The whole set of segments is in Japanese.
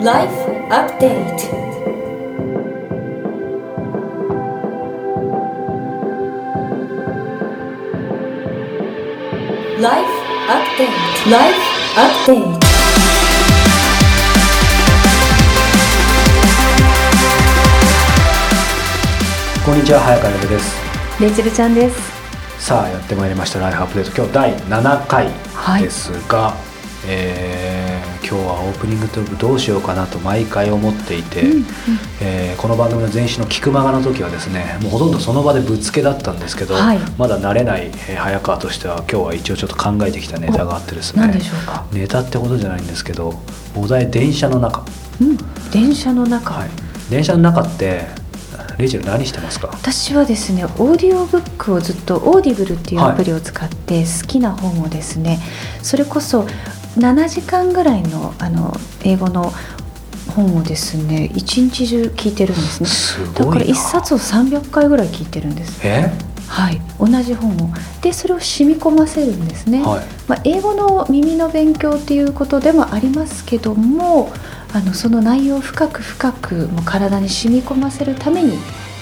Life Update. ライフアップデートライフアップデートこんにちは早川洋です。レイチェルちゃんです。さあやってまいりましたライフアップデート今日第7回ですが、えー今日はオープニングトークどうしようかなと毎回思っていて、えーこの番組の前身の「菊間が」の時はですねもうほとんどその場でぶっつけだったんですけど、はい。まだ慣れない、えー早川としては今日は一応ちょっと考えてきたネタがあってですね何でしょうか？ネタってことじゃないんですけどお題電車の中、うん、電車の中。はい、電車の中ってレイチェル何してますか？私はですね、オーディオブックをずっと Audible っていうアプリを使って好きな本をですね、それこそ7時間ぐらいのあの英語の本をですね、一日中聞いてるんですね。すごいな。だから一冊を300回ぐらい聞いてるんです。え？はい、同じ本を。でそれを染み込ませるんですね。はい。まあ、英語の耳の勉強っていうことでもありますけどもあのその内容を深く深くもう体に染み込ませるために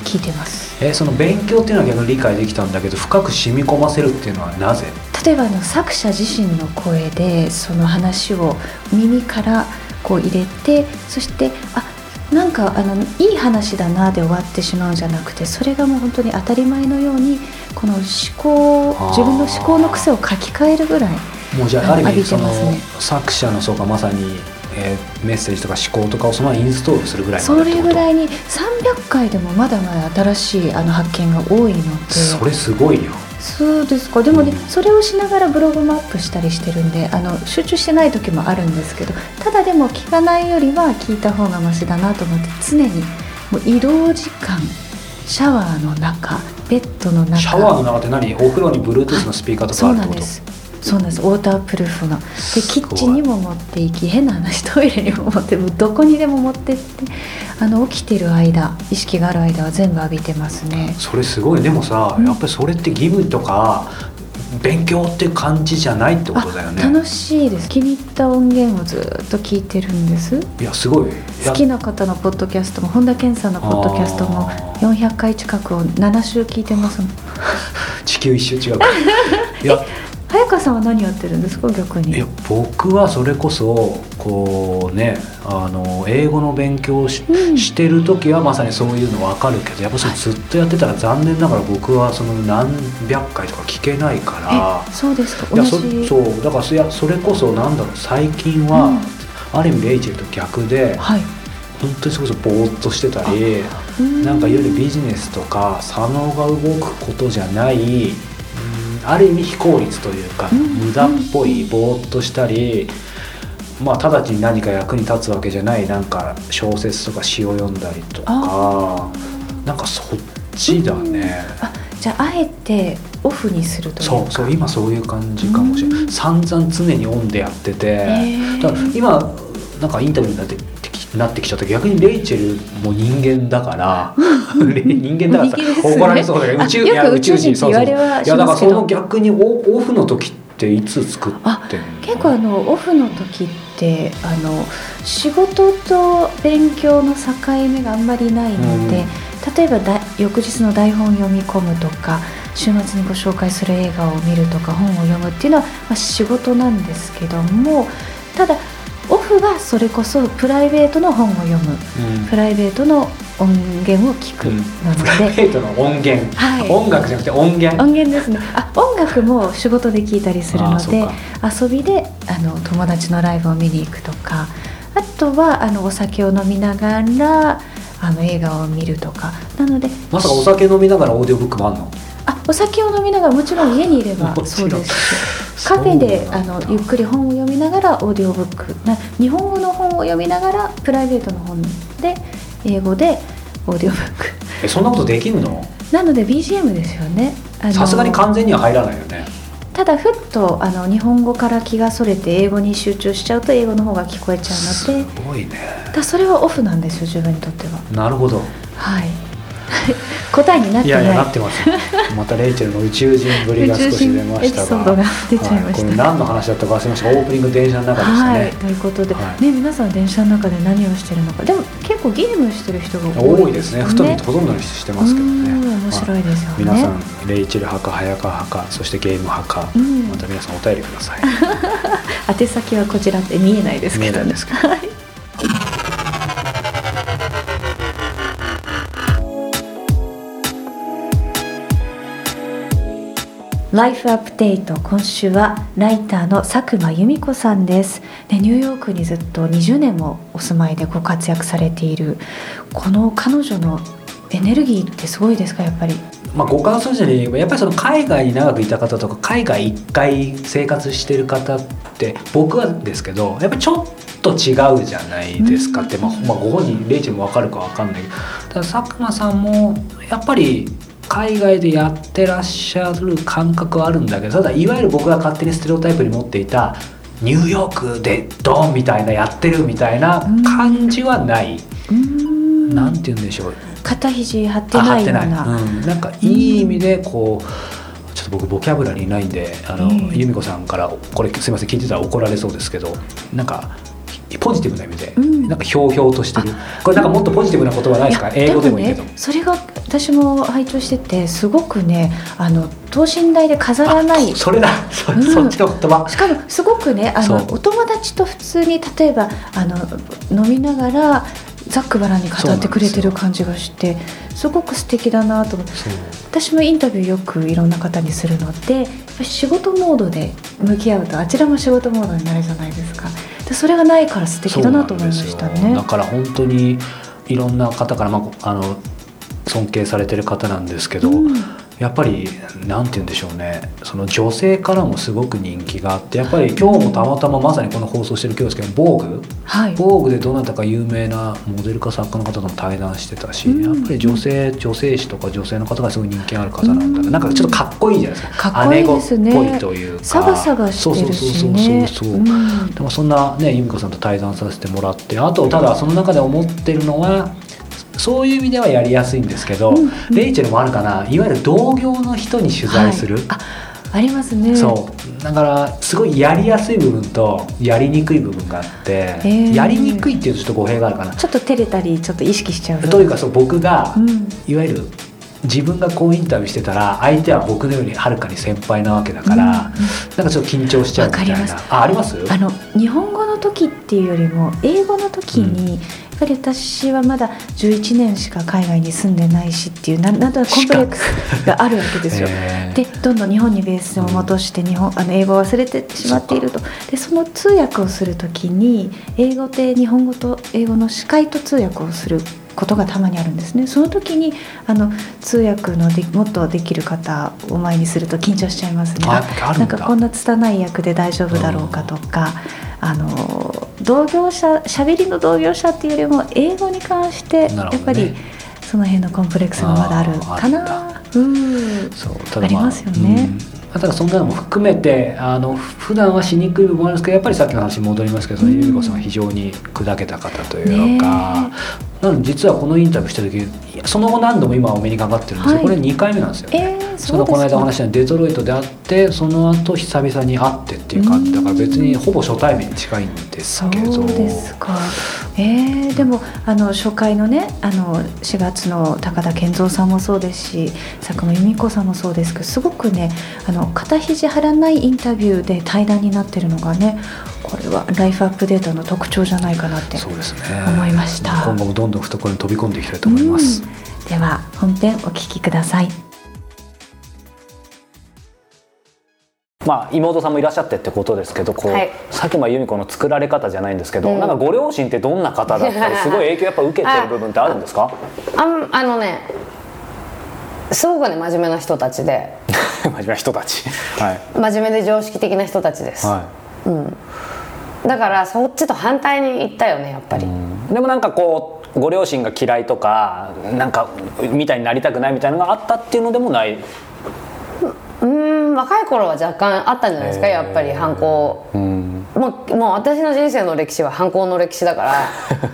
聞いてます。えーその勉強っていうのは逆に理解できたんだけど深く染み込ませるっていうのはなぜ？例えばあの作者自身の声でその話を耳からこう入れてそしてあなんかあのいい話だなで終わってしまうんじゃなくてそれがもう本当に当たり前のようにこの思考自分の思考の癖を書き換えるぐらいもうじゃあある意味その作者のそうかまさに、えーメッセージとか思考とかをそのままインストールするぐらいまそれぐらいに300回でもまだまだ新しいあの発見が多いので。それすごいよそうですか。でもね、うんそれをしながらブログもアップしたりしてるんであの集中してない時もあるんですけどただでも聞かないよりは聞いた方がマシだなと思って常にもう移動時間シャワーの中ベッドの中。シャワーの中って何？お風呂に Bluetooth のスピーカーとかそあるってこと？うなんですそうなんです。ウォータープルーフのでキッチンにも持っていき変な話トイレにも持ってどこにでも持ってってあの起きてる間意識がある間は全部浴びてますね。それすごい。でもさ、うん。やっぱりそれって義務とか勉強って感じじゃないってことだよね。あ楽しいです。気に入った音源をずっと聞いてるんです。いやすごい。好きな方のポッドキャストも本田健さんのポッドキャストもあー。400回近くを7週聞いてますもん。地球一周違う。いや早川さんは何やってるんですか逆に？いや僕はそれこそこうねあの英語の勉強をし,、うん。てる時はまさにそういうの分かるけどやっぱそれずっとやってたら残念ながら僕はその何百回とか聞けないから。えそうですか。いやそそう。だからそいやそれこそなんだろう最近は、ある意味レイチェルと逆ではい。本当にそれこそぼーっとしてたりなんかいわゆるビジネスとか左脳が動くことじゃない、うんある意味非効率というか、うん。無駄っぽいぼーっとしたり、まあ直ちに何か役に立つわけじゃないなんか小説とか詩を読んだりとかなんかそっちだね、あじゃああえてオフにするというか。そうそう今そういう感じかもしれない、うん。散々常にオンでやってて、だから今なんかインタビューになってなってきちゃった。逆にレイチェルも人間だから、レ 人間だからさね。怒られそうだけど宇宙あよく宇宙人そうそう。いやだからその逆にオオフの時っていつ作ってんの？結構あのオフの時ってあの仕事と勉強の境目があんまりないので、例えばだ翌日の台本を読み込むとか週末にご紹介する映画を見るとか本を読むっていうのは、まあ、仕事なんですけどもただオフはそれこそプライベートの本を読む。うん。プライベートの音源を聞く。うん。なのプライベで、ートの音源、はい。音楽じゃなくて音源。音源ですね。あ音楽も仕事で聞いたりするのであ遊びであの友達のライブを見に行くとかあとはあのお酒を飲みながらあの映画を見るとか。なのでまさかお酒飲みながらオーディオブックもあんの？あお酒を飲みながらもちろん家にいればそうです。しカフェであのゆっくり本を読みながらオーディオブックな日本語の本を読みながらプライベートの本で英語でオーディオブック。えそんなことできんの？なので BGM ですよね。さすがに完全には入らないよね。ただふっとあの日本語から気がそれて英語に集中しちゃうと英語の方が聞こえちゃすうので。ごいね。だそれはオフなんですよ自分にとっては。なるほど。はい答えになってない。いやいやなってます またレイチェルの宇宙人ぶりが少し出ましたが。が出ちゃいました。はこれ何の話だったか忘れましたがオープニング電車の中でしたね、はい、ということで、はい。ね皆さん電車の中で何をしてるのか。でも結構ゲームしてる人が多い多いですね。ふと見てほとんどの人してますけどね。うん面白いですよね。皆さんレイチェル派か早川派かそしてゲーム派か、うん。また皆さんお便りください。宛先はこちらって見えないですけどね。見えないですけどライフアップデート今週はライターの佐久間由美子さんです。でニューヨークにずっと20年もお住まいでご活躍されているこの彼女のエネルギーってすごいですかやっぱり？まあ、ご感想じゃねやっぱりその海外に長くいた方とか海外一回生活してる方って僕はですけどやっぱりちょっと違うじゃないですか。って、まあ、まあご本人レイチも分かるか分かんないけど。佐久間さんもやっぱり海外でやってらっしゃる感覚はあるんだけどただいわゆる僕が勝手にステレオタイプに持っていたニューヨークでドンみたいなやってるみたいな感じはない、ん。なんて言うんでしょう。肩肘張ってないような。うん、なんかいい意味でこうちょっと僕ボキャブラリーないんであの、うん。由美子さんからこれすいません聞いてたら怒られそうですけどなんかポジティブな意味で、うん。なんかひょうひょうとしてる。これなんかもっとポジティブな言葉ないですかや英語でもいいけど。ね、それが私も拝聴しててすごくねあの等身大で飾らないそれだ。そ,、うん。そっちの言葉。しかもすごくねあのお友達と普通に例えばあの飲みながらざっくばらんに語ってくれてる感じがしてすごく素敵だなと思って。私もインタビューよくいろんな方にするので仕事モードで向き合うとあちらも仕事モードになるじゃないですか。でそれがないから素敵だなと思いましたね。だから本当にいろんな方から、まあ、あの尊敬されてる方なんですけど、うんやっぱりなんて言うんでしょうね。その女性からもすごく人気があってやっぱり今日もたまたままさにこの放送してる今日ですけど防具。はい。防具でどなたか有名なモデルか作家の方とも対談してたし、うんやっぱり女性女性誌とか女性の方がすごい人気ある方なんだな、なんかちょっとかっこいいじゃないですか。かっこいいですね。姉子っぽいというか。サバサバしてるしね。そうそうそうそうそう、うん。でもそんなね由美子さんと対談させてもらってあとただその中で思ってるのはそういう意味ではやりやすいんですけど、うんうん。レイチェルもあるかな。いわゆる同業の人に取材する、はい。あありますね。そう。だからすごいやりやすい部分とやりにくい部分があって、ー。やりにくいっていうとちょっと語弊があるかな、ちょっと照れたりちょっと意識しちゃうというかそう僕が、うん。いわゆる自分がこうインタビューしてたら相手は僕のよりはるかに先輩なわけだから、うん。うんなんかちょっと緊張しちゃうみたいな。ああります？あの日本語の時っていうよりも英語の時に、やっぱり私はまだ11年しか海外に住んでないしっていうなんなんとなくコンプレックスがあるわけですよ。へーでどんどん日本にベースを戻して日本あの英語を忘れてしまっていると。でその通訳をする時に英語で日本語と英語の司会と通訳をすることがたまにあるんですね。その時にあの通訳のでもっとできる方を前にすると緊張しちゃいますね。なんかこんな拙い役で大丈夫だろうかとか、あの同業者喋りの同業者っていうよりも英語に関してやっぱりその辺のコンプレックスがまだあるかな。うん。そうたありますよね。うん。ただそんなのも含めてあの普段はしにくい部分もあるんですけどやっぱりさっきの話に戻りますけど、うん。由美子さんは非常に砕けた方というか、なので実はこのインタビューした時その後何度も今お目にかかってるんですよ、はい。これ2回目なんですよね。えー、そのこの間お話ししたデトロイトで会ってその後久々に会ってっていう感じ。だから別にほぼ初対面に近いんですそうけどですか。えー、でもあの初回のねあの4月の高田健三さんもそうですし佐久間由美子さんもそうですけどすごくねあの肩肘張らないインタビューで対談になってるのがねこれはライフアップデートの特徴じゃないかなってそうですね。思いました今後もどんどん懐に飛び込んでいきたいと思います、うん。では本編お聞きください。まあ、妹さんもいらっしゃってってことですけどこう、はい。佐久間由美子の作られ方じゃないんですけど、うん。なんかご両親ってどんな方だったりすごい影響やっぱ受けてる 部分ってあるんですか？あんあのねすごくね真面目な人たちで。真面目な人たち。はい、真面目で常識的な人たちです、はだからそっちと反対に行ったよねやっぱり、い、でもなんかこうご両親が嫌いとかなんかみたいになりたくないみたいなのがあったっていうのでもない？うん若い頃は若干あったんじゃないですかやっぱり反抗。うん。もうもう私の人生の歴史は反抗の歴史だから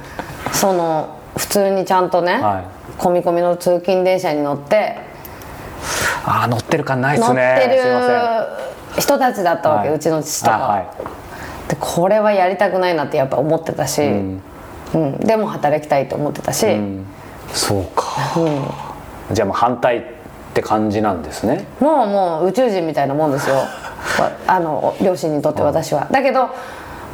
その普通にちゃんとね、はい。込み込みの通勤電車に乗ってああ乗ってる感ないっすね。てすいません。る人たちだったわけ、はい。うちの父とかは、あはいでこれはやりたくないなってやっぱ思ってたし、うん。でも働きたいと思ってたし、そうか、じゃあもう反対って感じなんですね。もうもう宇宙人みたいなもんですよ。わ あの両親にとって私は。だけど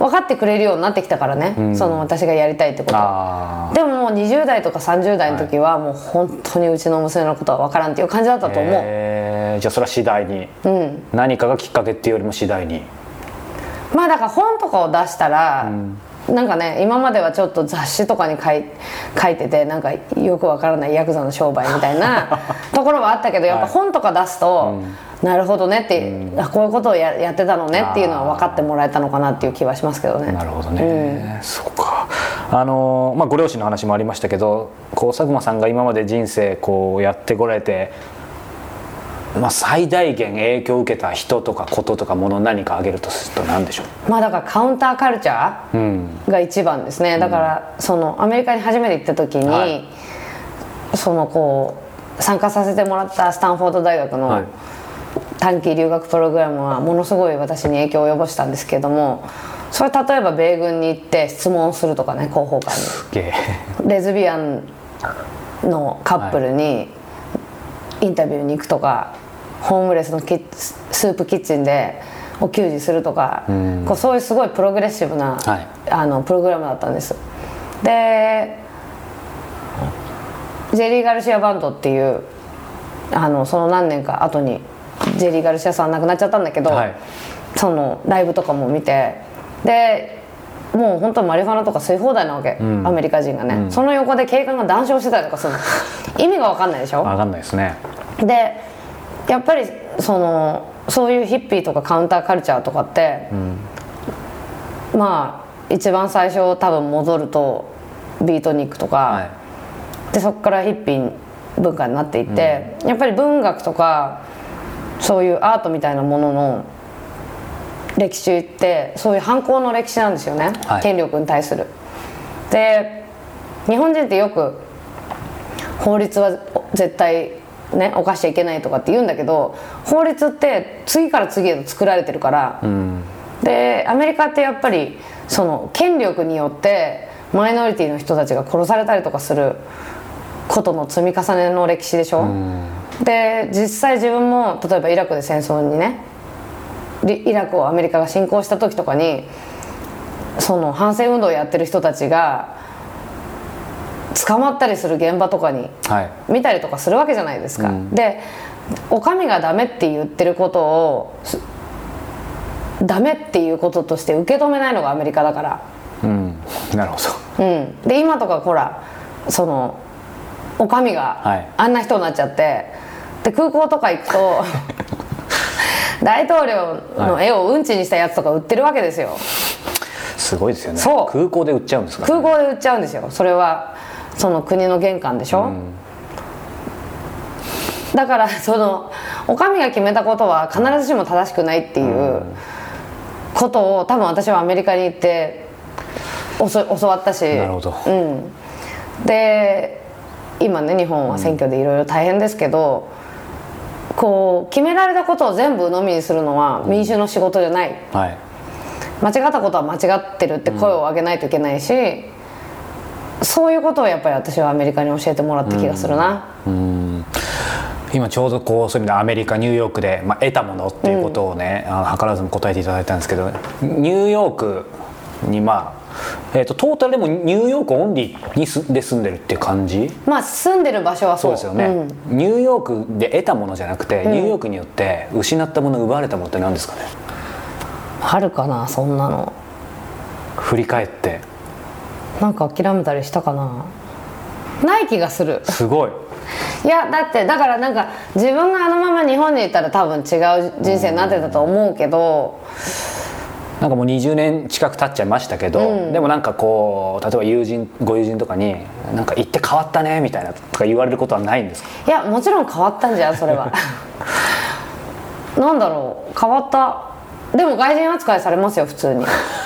分かってくれるようになってきたからね、その私がやりたいってことあでももう20代とか30代の時はもう本当にうちの娘のことは分からんってい。う感じだったと思う、えーじゃあそれは次第に、うん何かがきっかけっていうよりも次第にまあだから本とかを出したら、なんかね今まではちょっと雑誌とかに書い書いててなんかよくわからないヤクザの商売みたいな ところはあったけどやっぱ本とか出すと、なるほどねって、あこういうことをややってたのねっていうのは分かってもらえたのかなっていう気はしますけどね。なるほどね、そうか。あのまあご両親の話もありましたけどこう佐久間さんが今まで人生こうやってこられて、まあ、最大限影響を受けた人とかこととかもの何か挙げるとすると何でしょう？まあだからカウンターカルチャうん。ーが一番ですね、だからそのアメリカに初めて行った時に、はい。そのこう参加させてもらったスタンフォード大学の、はい。短期留学プログラムはものすごい私に影響を及ぼしたんですけれどもそれ例えば米軍に行って質問をするとかね広報官に。すげえ。レズビアンのカップルにインタビューに行くとか、ホームレスのキッスープキッチンでお給仕するとか、こうそういうすごいプログレッシブな、はい。あのプログラムだったんです。でジェリー・ガルシアバンドっていうあのその何年か後にジェリー・ガルシアさん亡くなっちゃったんだけど、はい。そのライブとかも見てでもう本当マリファナとか吸い放題なわけ、アメリカ人がね、その横で警官が談笑してたりとかするの。意味が分かんないでしょ？分かんないですね。でやっぱりそのそういうヒッピーとかカウンターカルチャーとかって、まあ一番最初多分戻るとビートニックとか、はい。でそこからヒッピー文化になっていって、やっぱり文学とかそういうアートみたいなものの歴史ってそういう反抗の歴史なんですよね、はい。権力に対する。で日本人ってよく法律は絶対ね犯しちゃいけないとかって言うんだけど法律って次から次へと作られてるから、でアメリカってやっぱりその権力によってマイノリティの人たちが殺されたりとかすることの積み重ねの歴史でしょ、で実際自分も例えばイラクで戦争にねリイラクをアメリカが侵攻した時とかにその反戦運動をやってる人たちが捕まったりする現場とかにはい。見たりとかするわけじゃないですか、でお上がダメって言ってることをすダメっていうこととして受け止めないのがアメリカだから。うん。なるほど。うん。で今とかほらそのお上がはい。あんな人になっちゃって、で空港とか行くと 大統領の絵をうんちにしたやつとか売ってるわけですよ。すごいですよね。そう。空港で売っちゃうんですか、空港で売っちゃうんですよ。それはその国の玄関でしょ、だからそのお上が決めたことは必ずしも正しくないっていうことを多分私はアメリカに行って教わったし。なるほど。うん、で今ね日本は選挙でいろいろ大変ですけど、こう決められたことを全部鵜呑みにするのは民衆の仕事じゃない、はい。間違ったことは間違ってるって声を上げないといけないし、そういうことをやっぱり私はアメリカに教えてもらった気がするな、今ちょうどこうそういう意味でアメリカニューヨークで、まあ、得たものっていうことをね、あの図らずも答えていただいたんですけどニューヨークにまあえー、とトータルでもニューヨークオンリーにすで住んでるっていう感じ？まあ住んでる場所はそう。ですよね、ん。ニューヨークで得たものじゃなくて、ニューヨークによって失ったもの奪われたものって何ですかね？あるかなそんなの。振り返って。なんか諦めたりしたかな。ない気がする。すごい。いやだってだからなんか自分があのまま日本にいたら多分違う人生になってたと思うけどなんかもう20年近く経っちゃいましたけど、でもなんかこう例えば友人ご友人とかに「なんか行って変わったね」みたいなとか言われることはないんですか？いやもちろん変わったんじゃんそれは。なんだろう変わった。でも外人扱いされますよ普通に。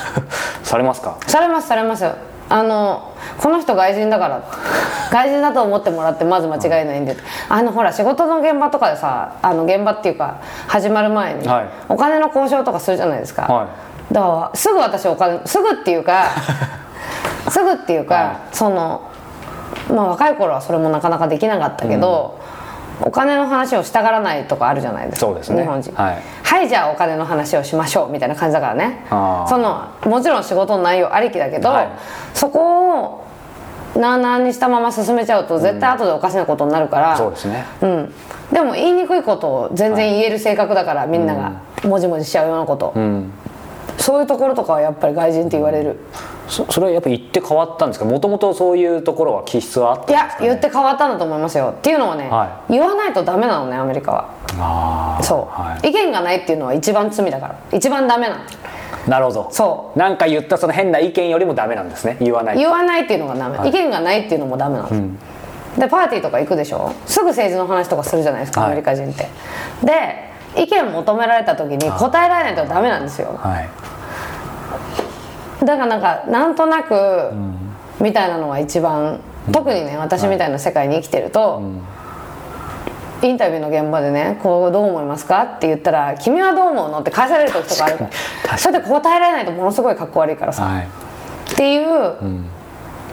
されますか？されますされますあのこの人外人だから。外人だと思ってもらってまず間違いないんで。あのほら仕事の現場とかでさあの現場っていうか始まる前にはい。お金の交渉とかするじゃないですか、はだからすぐ私お金すぐっていうか すぐっていうか、はい。そのまあ若い頃はそれもなかなかできなかったけど、お金の話をしたがらないとかあるじゃないですかそうですね。日本人。はい。はいじゃあお金の話をしましょうみたいな感じだからね。そのもちろん仕事の内容ありきだけど、はい。そこをなあなあにしたまま進めちゃうと絶対後でおかしなことになるから、そうですね。うん、でも言いにくいことを全然言える性格だから、みんながもじもじしちゃうようなこと、うんそういうところとかはやっぱり外人って言われる。そそれはやっぱ言って変わったんですか？もともとそういうところは気質はあったいや言って変わったんだと思いますよ。っていうのはね、は言わないとダメなのねアメリカは。そう、はい。意見がないっていうのは一番罪だから。一番ダメなの。なるほど。そう。なんか言ったその変な意見よりもダメなんですね。言わない言わないっていうのがダメ、意見がないっていうのもダメなの、でパーティーとか行くでしょ？すぐ政治の話とかするじゃないですか、はい。アメリカ人って。で意見求められた時に答えられないとダメなんですよ。はいだからなんかなんとなくみたいなのは一番特にね私みたいな世界に生きてると、インタビューの現場でね「こうどう思いますか?」って言ったら「君はどう思うの?」って返される時とかある。からそれで答えられないとものすごいかっこ悪いからさ、はい。っていう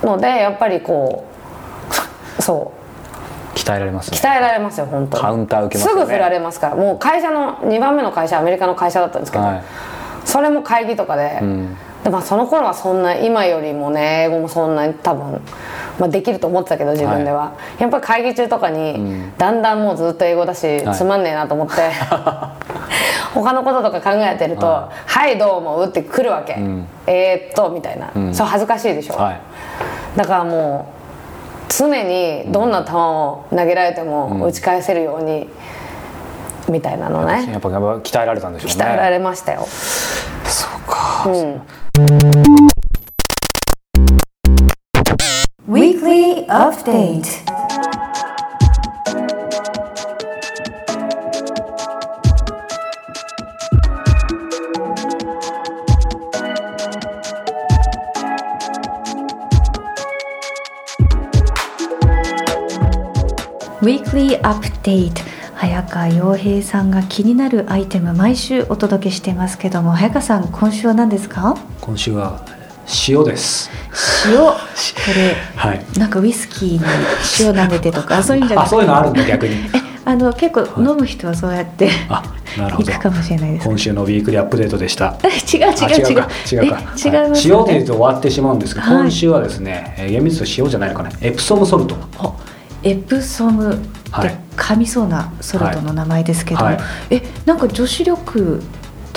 のでやっぱりこう そ鍛えられますね。う鍛えられますよ本当に。カウンター受けますよね。すぐ振られますから。もう会社の2番目の会社アメリカの会社だったんですけど、はい。それも会議とかで,、でまあ、その頃はそんな今よりもね英語もそんなに多分、まあ、できると思ってたけど自分では、やっぱり会議中とかに、だんだんもうずっと英語だし、はい。つまんねえなと思って 他のこととか考えてると「はい、どう思う?」って来るわけ、えーっとみたいな、そう恥ずかしいでしょ、はい。だからもう常にどんな球を投げられても打ち返せるように、みたいなのね。やっぱ鍛えられたんでしょうね。鍛えられましたよ、そうか、Weekly Update. Weekly Update 早川洋平さんが気になるアイテム毎週お届けしてますけども早川さん今週は何ですか？今週は塩です。塩？これ はい。なんかウイスキーに塩舐めてとか そういうんじゃなくて。あそういうのあるんだ逆に。あの結構飲む人はそうやって、あなるほど。かもしれないです今週のウィークリーアップデートでした。違う違うあ違うか違うか。え違います塩よね。で言うと終わってしまうんですけど、はい。今週はですね、えー厳密に塩じゃないのかな。エプソムソルト。おエプソムはい噛みそうなソルトの名前ですけど、はい。えなんか女子力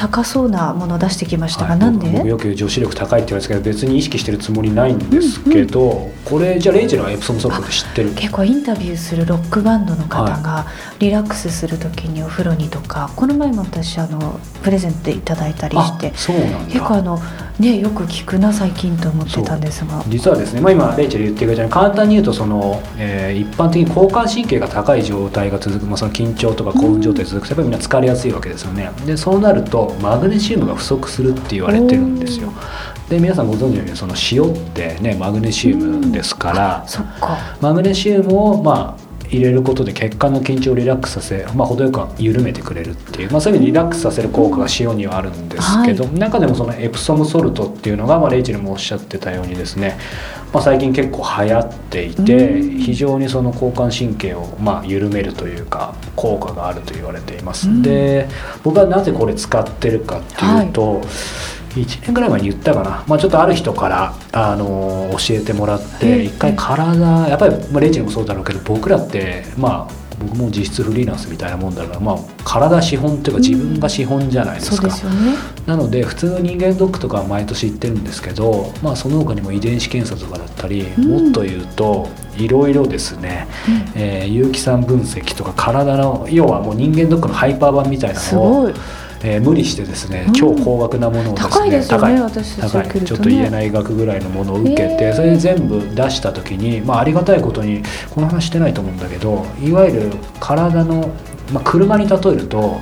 高そうなものを出してきましたが、はいなんで？よく女子力高いって言われるんですけど別に意識してるつもりないんですけど、これじゃあレイチェルはエプソムソルト知ってる？結構インタビューするロックバンドの方がリラックスする時にお風呂にとかこの前も私あのプレゼントでいただいたりして。あそうなんだ。結構あのねよく聞くな最近と思ってたんです。が実はですね、まあ、今レイチェル言ってくれたように簡単に言うとその、えー一般的に交感神経が高い状態が続く、まあ、その緊張とか興奮状態が続くとやっぱりみんな疲れやすいわけですよね。でそうなるとマグネシウムが不足するって言われてるんですよ。で皆さんご存知のようにその塩ってねマグネシウムですからか。マグネシウムをまあ入れることで血管の緊張をリラックスさせ、まあ、程よく緩めてくれるっていう、まあ、そういう意味でリラックスさせる効果が塩にはあるんですけど、中でもそのエプソムソルトっていうのが、まあ、レイチェルもおっしゃってたようにですね、まあ、最近結構流行っていて非常にその交感神経をまあ緩めるというか効果があると言われています、で僕はなぜこれ使ってるかっていうと、1年ぐらい前に言ったかな、まあ、ちょっとある人から、あの教えてもらって一回体やっぱり、まあ、レイチェルもそうだろうけど僕らってまあ僕も実質フリーランスみたいなもんだから、まあ、体資本っていうか自分が資本じゃないですか、そうですよね。なので普通の人間ドックとかは毎年行ってるんですけど、まあ、その他にも遺伝子検査とかだったり、もっと言うといろいろですね、えー有機酸分析とか体の要はもう人間ドックのハイパー版みたいなのをえー無理してですね超高額なものをですね、高いですよね高い私たちね。ちょっと言えない額ぐらいのものを受けて、えー。それで全部出した時に、まあ、ありがたいことにこの話してないと思うんだけどいわゆる体の、まあ、車に例えると,、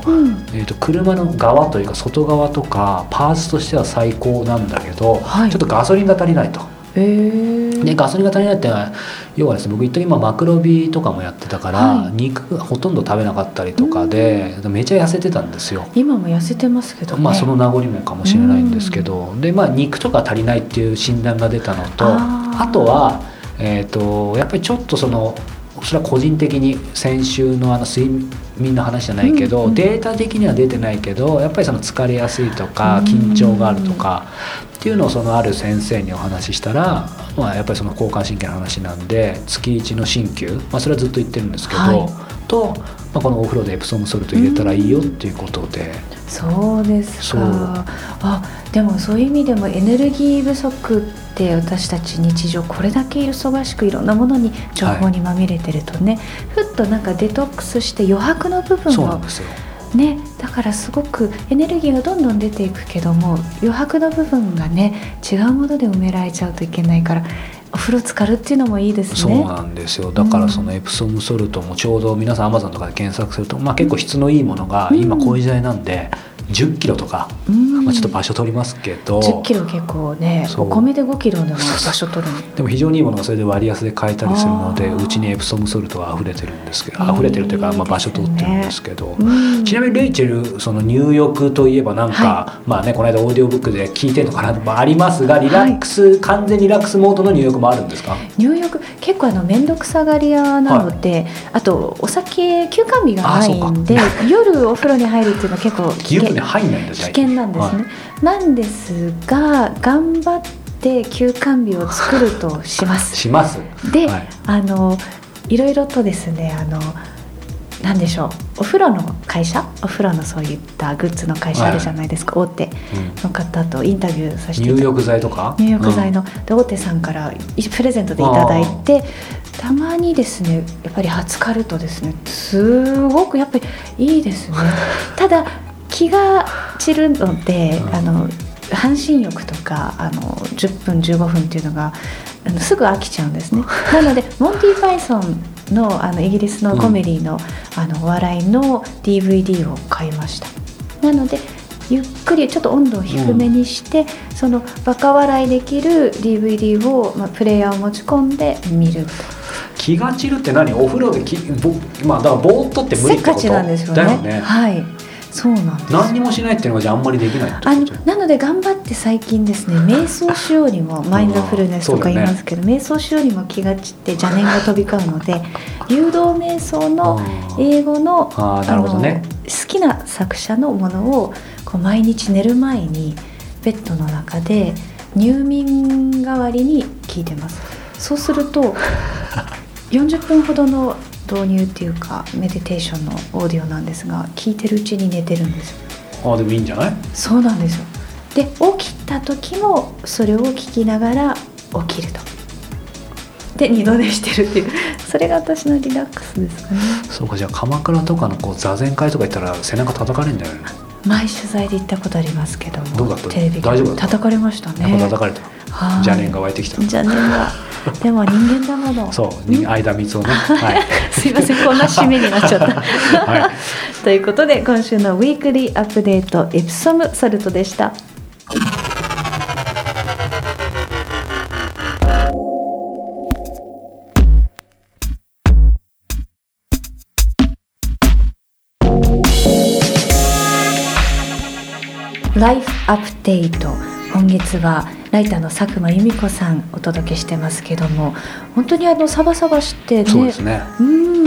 えー、と車の側というか外側とかパーツとしては最高なんだけど、はい。ちょっとガソリンが足りないと。えー、でガソリンが足りないってのは要はですね僕一時今マクロビとかもやってたから、はい。肉ほとんど食べなかったりとかで、めちゃ痩せてたんですよ。今も痩せてますけどね。まあその名残もかもしれないんですけど、でまあ肉とか足りないっていう診断が出たのとあとは、えー、とやっぱりちょっとそのそれは個人的に先週のあの睡眠の話じゃないけど、データ的には出てないけどやっぱりその疲れやすいとかうん緊張があるとかっていうのをそのある先生にお話ししたら、まあ、やっぱりその交感神経の話なんで月1の鍼灸、まあ、それはずっと言ってるんですけど、はい。と、まあ、このお風呂でエプソムソルト入れたらいいよっていうことで。そうですか。あでもそういう意味でもエネルギー不足って私たち日常これだけ忙しくいろんなものに情報にまみれてるとね、ふっとなんかデトックスして余白の部分をねだからすごくエネルギーがどんどん出ていくけども余白の部分がね違うもので埋められちゃうといけないからお風呂浸かるっていうのもいいですそうね。なんですよ。だからそのエプソムソルトもちょうど皆さんアマゾンとかで検索すると、まあ、結構質のいいものが今こういう時代なんで1 0キロとか、うん。まあ、ちょっと場所取りますけど。10キロ結構ねお米で5キロでも場所取るの。でも非常にいいものがそれで割安で買えたりするのでうちにエプソムソルトが溢れてるんですけど溢れてるというか、まあ、場所取ってるんですけど。うん。ちなみにレイチェルその入浴といえばなんか、はまあねこの間オーディオブックで聞いてるのかな、まあ、ありますがリラックス、完全リラックスモードの入浴もあるんですか？入浴結構あの面倒くさがり屋なので、あとお酒休館日がないんで夜お風呂に入るっていうのは結構危湯 険船入んないんです危ね険なんですね、なんですが頑張って休館日を作るとします。します。で、はい。あのいろいろとですねあのなんでしょうお風呂の会社お風呂のそういったグッズの会社あるじゃないですか、大手の方とインタビューさせて入浴剤とか？入浴剤の、で大手さんからいプレゼントでいただいてたまにですねやっぱり初カルとですね。すごくやっぱりいいですね。ただ気が散るので、うん。あの半身浴とかあの10分15分っていうのがあのすぐ飽きちゃうんですね。なのでモンティ・パイソンのあのイギリスのコメディの,、あのお笑いの DVD を買いました。なのでゆっくりちょっと温度を低めにして、そのバカ笑いできる DVD を、まあ、プレイヤーを持ち込んで見ると。気が散るって何？お風呂できぼまあだからぼーっとって無理せっかってこと？ちなんですよね。だよね。はいそうなんです。何にもしないっていうのがじゃああんまりできないあなので頑張って最近ですね 瞑想しようにもマインドフルネスとか言いますけど、瞑想しようにも気が散って邪念が飛び交うので 誘導瞑想の英語のあーなるほどね。好きな作者のものをこう毎日寝る前にベッドの中で入眠代わりに聞いてます。そうすると 40分ほどの導入っていうかメディテーションのオーディオなんですが聞いてるうちに寝てるんですよ。あでもいいんじゃない？そうなんですよ。で起きた時もそれを聞きながら起きると。で二度寝してるっていう。それが私のリラックスですかね。そうかじゃあ鎌倉とかのこう座禅会とか行ったら背中叩かれるんだよね。前取材で行ったことありますけどもどうだった？テレビ大丈夫叩かれましたね。叩かれた。はい。邪念が湧いてきた。邪念が でも人間だもの。そうに間三つをね。はい。すいませんこんな締めになっちゃった、はい。ということで今週のウィークリーアップデートエプソムソルトでした。ライフアップデート今月はライターの佐久間由美子さんお届けしてますけども本当にあのサバサバしてねそうですね。うん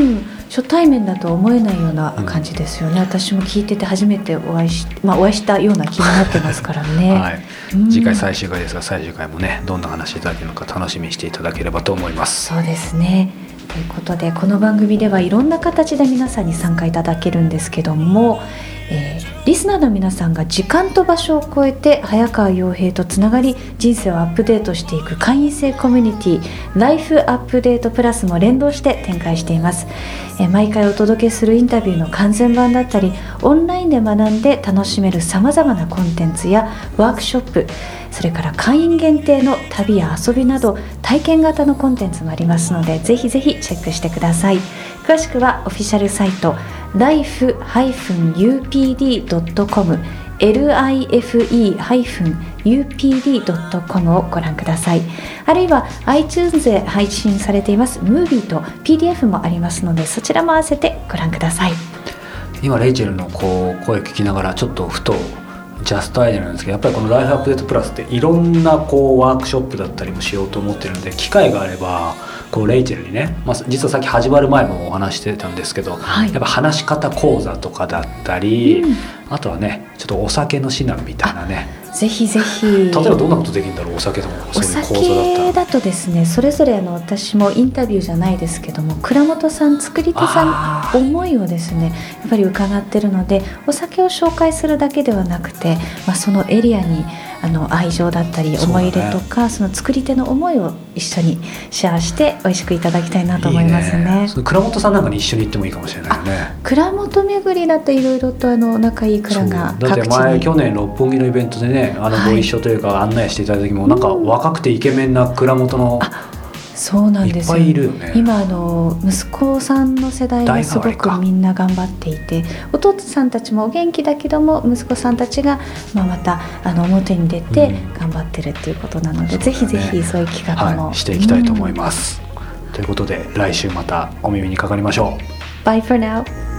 初対面だと思えないような感じですよね、私も聞いてて初めてお会いし,、まあ、お会いしたような気になってますからね、はい。うん。次回最終回ですが最終回もねどんな話いただけるのか楽しみにしていただければと思います。そうですね。ということでこの番組ではいろんな形で皆さんに参加いただけるんですけども、えーリスナーの皆さんが時間と場所を超えて早川洋平とつながり人生をアップデートしていく会員制コミュニティライフアップデートプラスも連動して展開しています、えー毎回お届けするインタビューの完全版だったりオンラインで学んで楽しめるさまざまなコンテンツやワークショップそれから会員限定の旅や遊びなど体験型のコンテンツもありますのでぜひぜひチェックしてください。詳しくはオフィシャルサイト life-upd.com life-upd.com をご覧ください。あるいは iTunes で配信されていますムービーと PDF もありますのでそちらも合わせてご覧ください。今レイチェルのこう声聞きながらちょっとふとジャストアイデアなんですけどやっぱりこの「ライフアップデートプラス」っていろんなこうワークショップだったりもしようと思ってるので機会があればこうレイチェルにね、まあ、実はさっき始まる前もお話してたんですけど、はい。やっぱ話し方講座とかだったり、うん。あとはねちょっとお酒の指南みたいなねぜひぜひ例えばどんなことできるんだろう？お酒でもおそういう講座だったら。酒だとですねそれぞれあの私もインタビューじゃないですけども倉本さん作り手さあん思いをですねやっぱり伺ってるのでお酒を紹介するだけではなくて、まあ、そのエリアにあの愛情だったり思い入れとかそ,、の作り手の思いを一緒にシェアして美味しくいただきたいなと思いますね。いいその倉本さんなんかに一緒に行ってもいいかもしれないよね。蔵元巡りだといろいろとあの仲いい蔵がそうだって各地に前去年六本木のイベントでねあのはい。ご一緒というか案内していただいた時もなんか若くてイケメンな蔵元のそうなんですよ。いっぱいいるよね。今あの息子さんの世代がすごくみんな頑張っていてお父さんたちもお元気だけども息子さんたちが、まあ、またあの表に出てうん。頑張ってるっていうことなので、そうだね。ぜひぜひそういう企画も、はい、していきたいと思います。ということで来週またお耳にかかりましょう。Bye for now